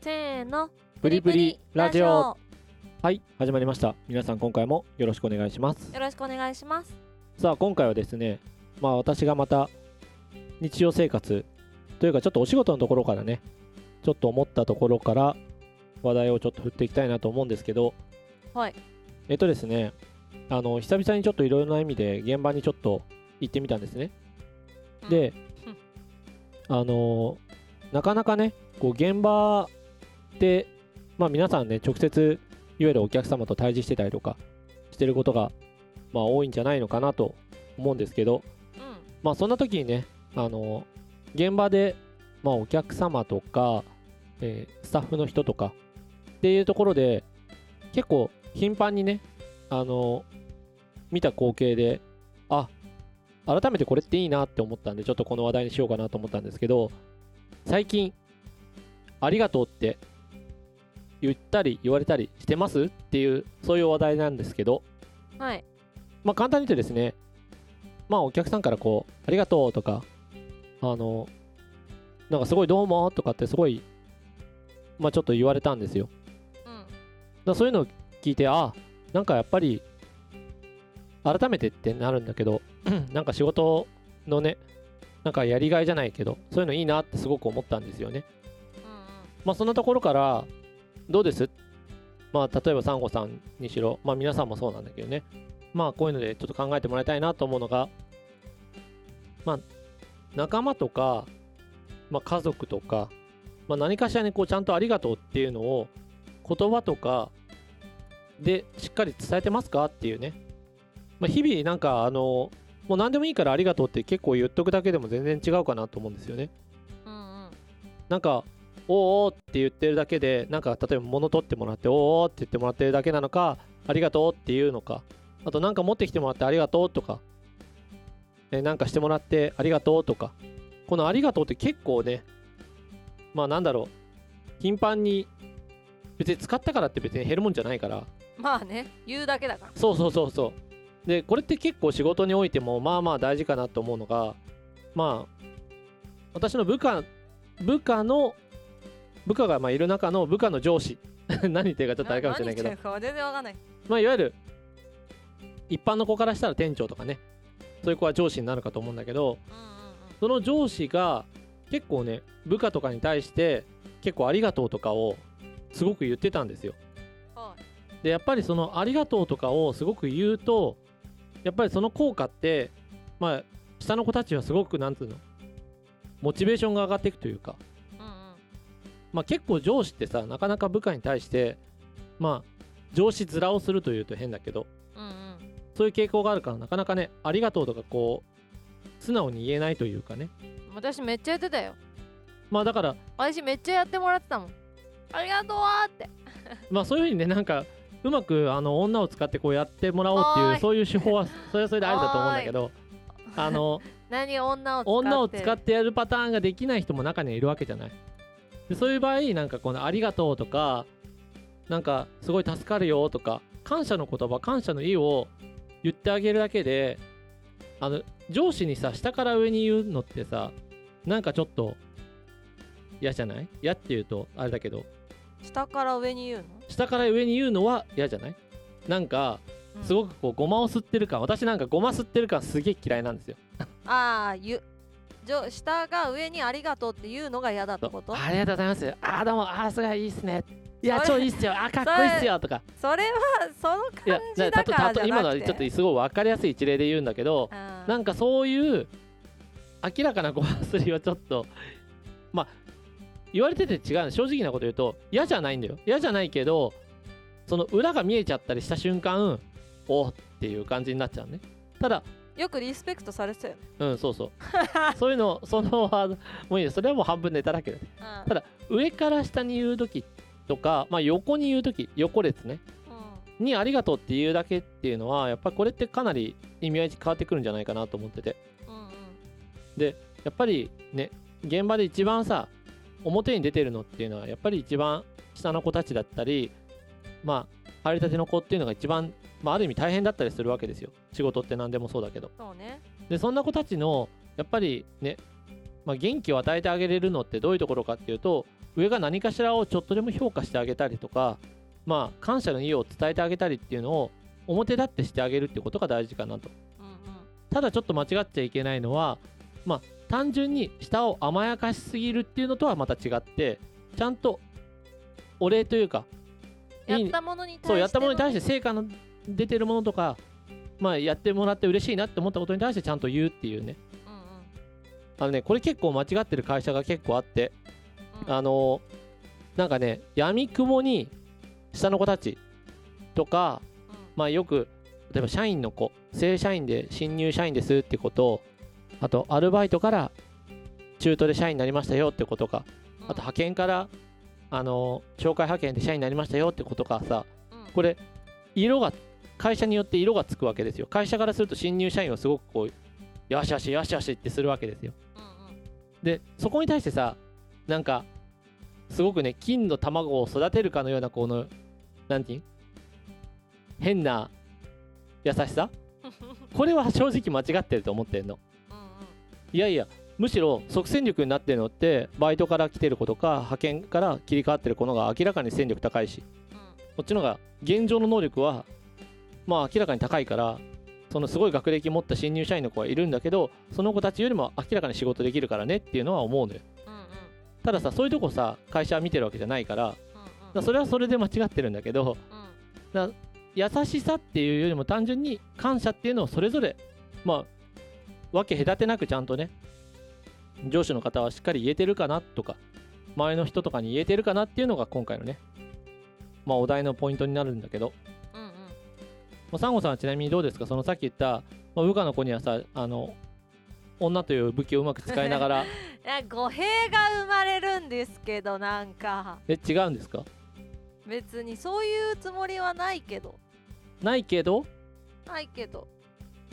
せーの。プリプリラジオ。はい始まりました。皆さん今回もよろしくお願いします。よろしくお願いします。さあ今回はですねまあ私がまた日常生活というかちょっとお仕事のところからねちょっと思ったところから話題をちょっと振っていきたいなと思うんですけどはい。えっとですねあの久々にちょっといろいろな意味で現場にちょっと行ってみたんですね。であのなかなかねこう現場でまあ皆さんね直接いわゆるお客様と対峙してたりとかしてることがまあ多いんじゃないのかなと思うんですけどうん。まあそんな時にねあの現場でまあお客様とか、えースタッフの人とかっていうところで結構頻繁にねあの見た光景であ改めてこれっていいなって思ったんでちょっとこの話題にしようかなと思ったんですけど最近ありがとうって言ったり言われたりしてます？っていうそういう話題なんですけど。はい。まあ簡単に言うとですねまあお客さんからこうありがとうとかあのなんかすごいどうもとかってすごいまあちょっと言われたんですよ。うん。だそういうのを聞いてあなんかやっぱり改めてってなるんだけど なんか仕事のねなんかやりがいじゃないけどそういうのいいなってすごく思ったんですよね。うん。まあそんなところからどうです？まあ例えばサンゴさんにしろまあ皆さんもそうなんだけどね。まあこういうのでちょっと考えてもらいたいなと思うのがまあ仲間とか、まあ、家族とか、まあ、何かしらにこうちゃんとありがとうっていうのを言葉とかでしっかり伝えてますか？っていうね、まあ、日々なんかあのもう何でもいいからありがとうって結構言っとくだけでも全然違うかなと思うんですよね。うんうん。なんかおーおーって言ってるだけでなんか例えば物取ってもらっておーおーって言ってもらってるだけなのかありがとうっていうのか。あとなんか持ってきてもらってありがとうとか。えなんかしてもらってありがとうとか。このありがとうって結構ねまあなんだろう。頻繁に別に使ったからって別に減るもんじゃないから。まあね言うだけだから。そうそうそうそう。でこれって結構仕事においてもまあまあ大事かなと思うのがまあ私の部下部下の部下がまあいる中の部下の上司。何言ってるかちょっとあれかもしれないけど。全然わかんない。まあいわゆる一般の子からしたら店長とかね。そういう子は上司になるかと思うんだけどうんうんうん。その上司が結構ね部下とかに対して結構ありがとうとかをすごく言ってたんですよ。はい。でやっぱりそのありがとうとかをすごく言うとやっぱりその効果ってまあ下の子たちはすごくなんつうのモチベーションが上がっていくというかまあ結構上司ってさなかなか部下に対してまあ上司面をするというと変だけどうんうんそういう傾向があるからなかなかねありがとうとかこう素直に言えないというかね。私めっちゃやってたよ。まあだから私めっちゃやってもらってたもん。ありがとうーって。まあそういうふうにねなんかうまくあの女を使ってこうやってもらおうっていうそういう手法はそれはそれでありだと思うんだけどあの 何女を使って。女を使ってやるパターンができない人も中にはいるわけじゃないでそういう場合なんかこの「ありがとう」とかなんか「すごい助かるよ」とか感謝の言葉感謝の意を言ってあげるだけであの上司にさ下から上に言うのってさなんかちょっと嫌じゃない？嫌って言うとあれだけど。下から上に言うの？下から上に言うのは嫌じゃない？なんかうん。すごくこうごまを吸ってる感。私なんかごま吸ってる感すげえ嫌いなんですよ。ああゆ上下が上にありがとうっていうのが嫌だってこと？ありがとうございます。あーどうも、あーすごいいいっすね。いや、超いいっすよ。あーかっこいいっすよ。とか。それはその感、じだからじゃ今のはちょっとすごい分かりやすい一例で言うんだけど、ななんかそういう明らかなごますりはちょっと、まあ、言われてて違う正直なこと言うと、嫌じゃないんだよ。嫌じゃないけど、その裏が見えちゃったりした瞬間、おーっていう感じになっちゃうね。ただ、よくリスペクトされてたよねうん、そうそう。そういうの、そのワード、もういいよ。それはもう半分ネタだけどね。うんただ上から下に言う時とか、まあ、横に言う時横列ねうんにありがとうっていうだけっていうのはやっぱりこれってかなり意味合い変わってくるんじゃないかなと思っててうんうんやっぱりね現場で一番さ表に出てるのっていうのはやっぱり一番下の子たちだったりまあ入りたての子っていうのが一番、まあ、ある意味大変だったりするわけですよ。仕事って何でもそうだけど。そうね。でそんな子たちのやっぱりね、まあ、元気を与えてあげれるのってどういうところかっていうと上が何かしらをちょっとでも評価してあげたりとかまあ感謝の意を伝えてあげたりっていうのを表立ってしてあげるってことが大事かなと。うんうん。ただちょっと間違っちゃいけないのはまあ単純に下を甘やかしすぎるっていうのとはまた違ってちゃんとお礼というかやったものに対してそうやったものに対してて成果の出てるものとかまあやってもらって嬉しいなって思ったことに対してちゃんと言うっていうね。うんうん。あのねこれ結構間違ってる会社が結構あってうん。あのなんかね闇雲に下の子たちとかうん。まあよく例えば社員の子正社員で新入社員ですってことあとアルバイトから中途で社員になりましたよってことかうん。あと派遣からあの紹介派遣で社員になりましたよってことかさうん。これ色が会社によって色がつくわけですよ。会社からすると新入社員をすごくこうよしよしよしよしってするわけですよ。うんうん。でそこに対してさなんかすごくね金の卵を育てるかのようなこのなんていうん変な優しさ？これは正直間違ってると思ってんの。うんうん。いやいやむしろ即戦力になってるのってバイトから来てる子とか派遣から切り替わってる子のが明らかに戦力高いしこっちのが現状の能力はまあ明らかに高いからそのすごい学歴持った新入社員の子はいるんだけどその子たちよりも明らかに仕事できるからねっていうのは思うのよ。うんうん。たださそういうとこさ会社は見てるわけじゃないからだかうん。らそれはそれで間違ってるんだけどうん優しさっていうよりも単純に感謝っていうのをそれぞれまあ分け隔てなくちゃんとね上司の方はしっかり言えてるかなとか周りの人とかに言えてるかなっていうのが今回のねまあお題のポイントになるんだけど。うんうん。まあ、サンゴさんはちなみにどうですか？そのさっき言った、まあ、部下の子にはさあの女という武器をうまく使いながら。いや語弊が生まれるんですけどなんか。え違うんですか？別にそういうつもりはないけど。ないけど？ないけど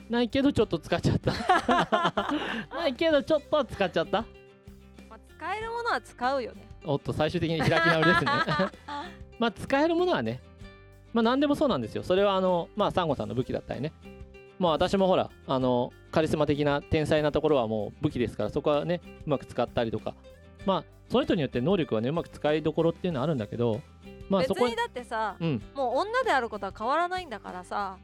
ないけどちょっと使っちゃった。ないけどちょっと使っちゃった。まあ、使えるものは使うよね。おっと最終的に開き直りですね。まあ使えるものはねまあ何でもそうなんですよ。それはあのまあサンゴさんの武器だったりね。まあ私もほらあのカリスマ的な天才なところはもう武器ですからそこはねうまく使ったりとか。まあその人によって能力はねうまく使いどころっていうのはあるんだけどまあそこ別にだってさうん。もう女であることは変わらないんだからさ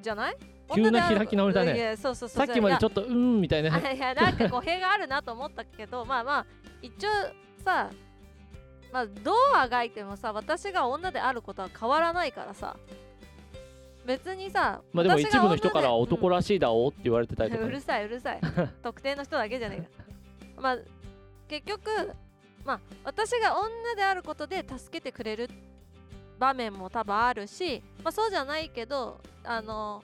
じゃない？急な開き直りだね。いやそうそうそう。さっきまでちょっっとうーんみたいな。いやなんか語弊があるなと思ったけどまあまあ一応さまあどうあがいてもさ私が女であることは変わらないからさ別にさまあでも一部の人から男らしいだおって言われてたりとかね、うるさいうるさい。特定の人だけじゃねえか。まあ結局まあ私が女であることで助けてくれる場面も多分あるし、まあ、そうじゃないけどあの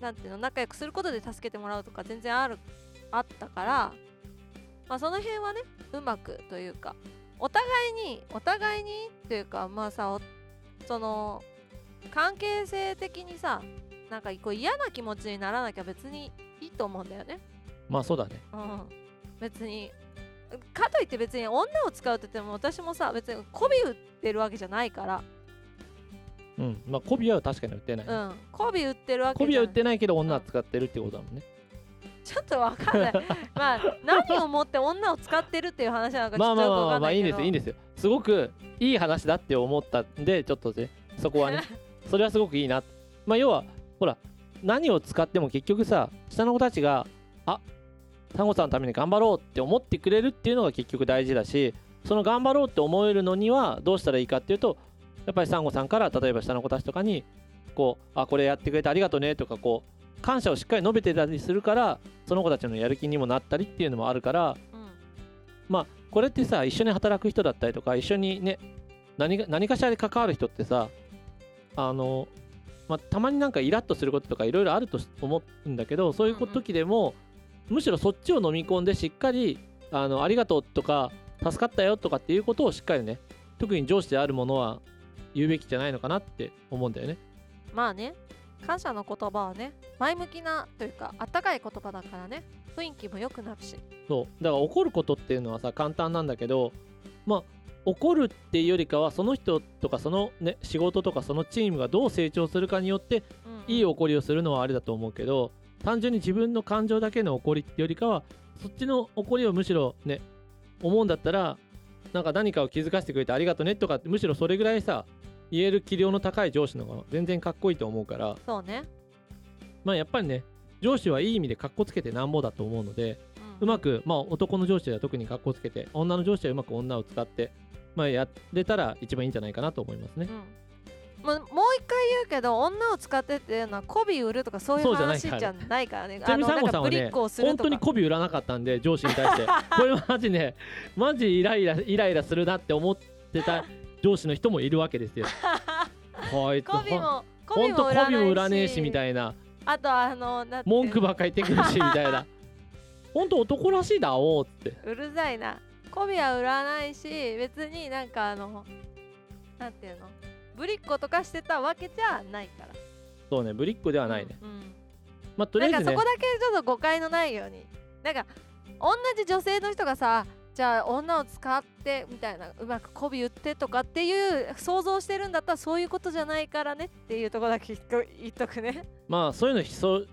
なんていうの仲良くすることで助けてもらうとか全然あるあったからまあその辺はねうまくというかお互いにお互いにというかまあさおその関係性的にさなんかこう嫌な気持ちにならなきゃ別にいいと思うんだよね。まあそうだねうん、別にかといって別に女を使うって言っても私もさ別に媚び売ってるわけじゃないから。うん。まあ媚びは確かに売ってない、うん。媚び売ってるわけじゃ媚びは売ってないけど女は使ってるってことだもんね。ちょっとわかんない。まあ何をもって女を使ってるっていう話なのかちまあまあょっとよくまあまあまあいわかんないいけどんですよいいんですよすごくいい話だって思ったんでちょっとねそこはねそれはすごくいいなまあ要はほら何を使っても結局さ下の子たちがあサンゴさんのために頑張ろうって思ってくれるっていうのが結局大事だしその頑張ろうって思えるのにはどうしたらいいかっていうとやっぱりサンゴさんから例えば下の子たちとかにこうあこれやってくれてありがとうねとかこう感謝をしっかり述べてたりするからその子たちのやる気にもなったりっていうのもあるからうん。まあこれってさ一緒に働く人だったりとか一緒にね何が何かしらで関わる人ってさあの、まあ、たまになんかイラッとすることとかいろいろあると思うんだけどそういううんうん。時でも、むしろそっちを飲み込んでしっかりあのありがとうとか助かったよとかっていうことをしっかりね特に上司であるものは言うべきじゃないのかなって思うんだよね。まあね感謝の言葉はね前向きなというかあったかい言葉だからね雰囲気も良くなるし。そう。だから怒ることっていうのはさ簡単なんだけどまあ怒るっていうよりかはその人とかそのね仕事とかそのチームがどう成長するかによっていい怒りをするのはあれだと思うけど単純に自分の感情だけの怒りってよりかはそっちの怒りをむしろね思うんだったらなんか何かを気づかせてくれてありがとねとかってむしろそれぐらいさ言える器量の高い上司の方が全然かっこいいと思うから。そうね。まあやっぱりね上司はいい意味でかっこつけてなんぼだと思うのでうまくまあ男の上司は特にかっこつけて女の上司はうまく女を使ってまあやれたら一番いいんじゃないかなと思いますね。うん、もうもう一回言うけど女を使ってっていうのは媚び売るとかそういう話じゃないからね。ちなみにサンゴさんはね本当に媚び売らなかったんで上司に対して。これマジねマジイライライライラするなって思ってた上司の人もいるわけですよ。こいつ媚びも媚びも売らねえしみたいな。あとあの文句ばっかり言ってくるしみたいな。ほんと男らしいだおうって。うるさいな。媚びは売らないし別になんかあのなんていうのぶりっ子とかしてたわけじゃないから。そうねぶりっ子ではないね、うんまあとりあえずね。なんかそこだけちょっと誤解のないように。なんか同じ女性の人がさじゃあ女を使ってみたいなうまく媚び売ってとかっていう想像してるんだったらそういうことじゃないからねっていうところだけ言っと言っとくね。まあそういうのそう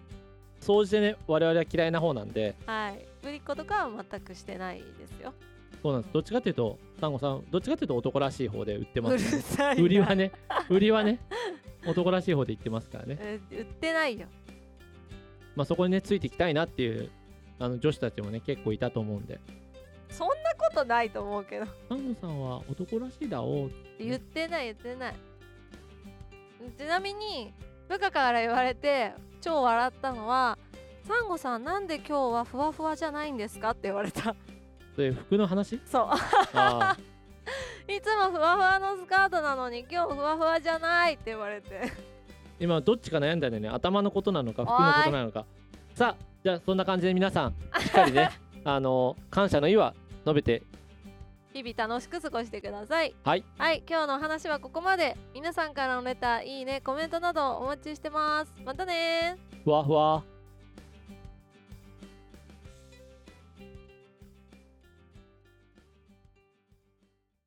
総じてね我々は嫌いな方なんで。はい。ぶりっ子とかは全くしてないですよそうなんです。どっちかっていうとサンゴさんどっちかっていうと男らしい方で売ってます、ね、売りはね売りはね男らしい方で言ってますからね。え売ってないよ。まあそこにねついていきたいなっていうあの女子たちもね結構いたと思うんで。そんなことないと思うけど。サンゴさんは男らしいだおう。言ってない言ってない。ちなみに部下から言われて超笑ったのは「サンゴさんなんで今日はふわふわじゃないんですか?」って言われたそれ服の話？そう。あ いつもふわふわのスカートなのに今日ふわふわじゃないって言われて。今どっちか悩んだんだよね。頭のことなのか服のことなのか。さあじゃあそんな感じで皆さんしっかりね あの感謝の意は述べて。日々楽しく過ごしてください。はい。はい今日のお話はここまで。皆さんからのレターいいねコメントなどお待ちしてます。またねー。ふわふわ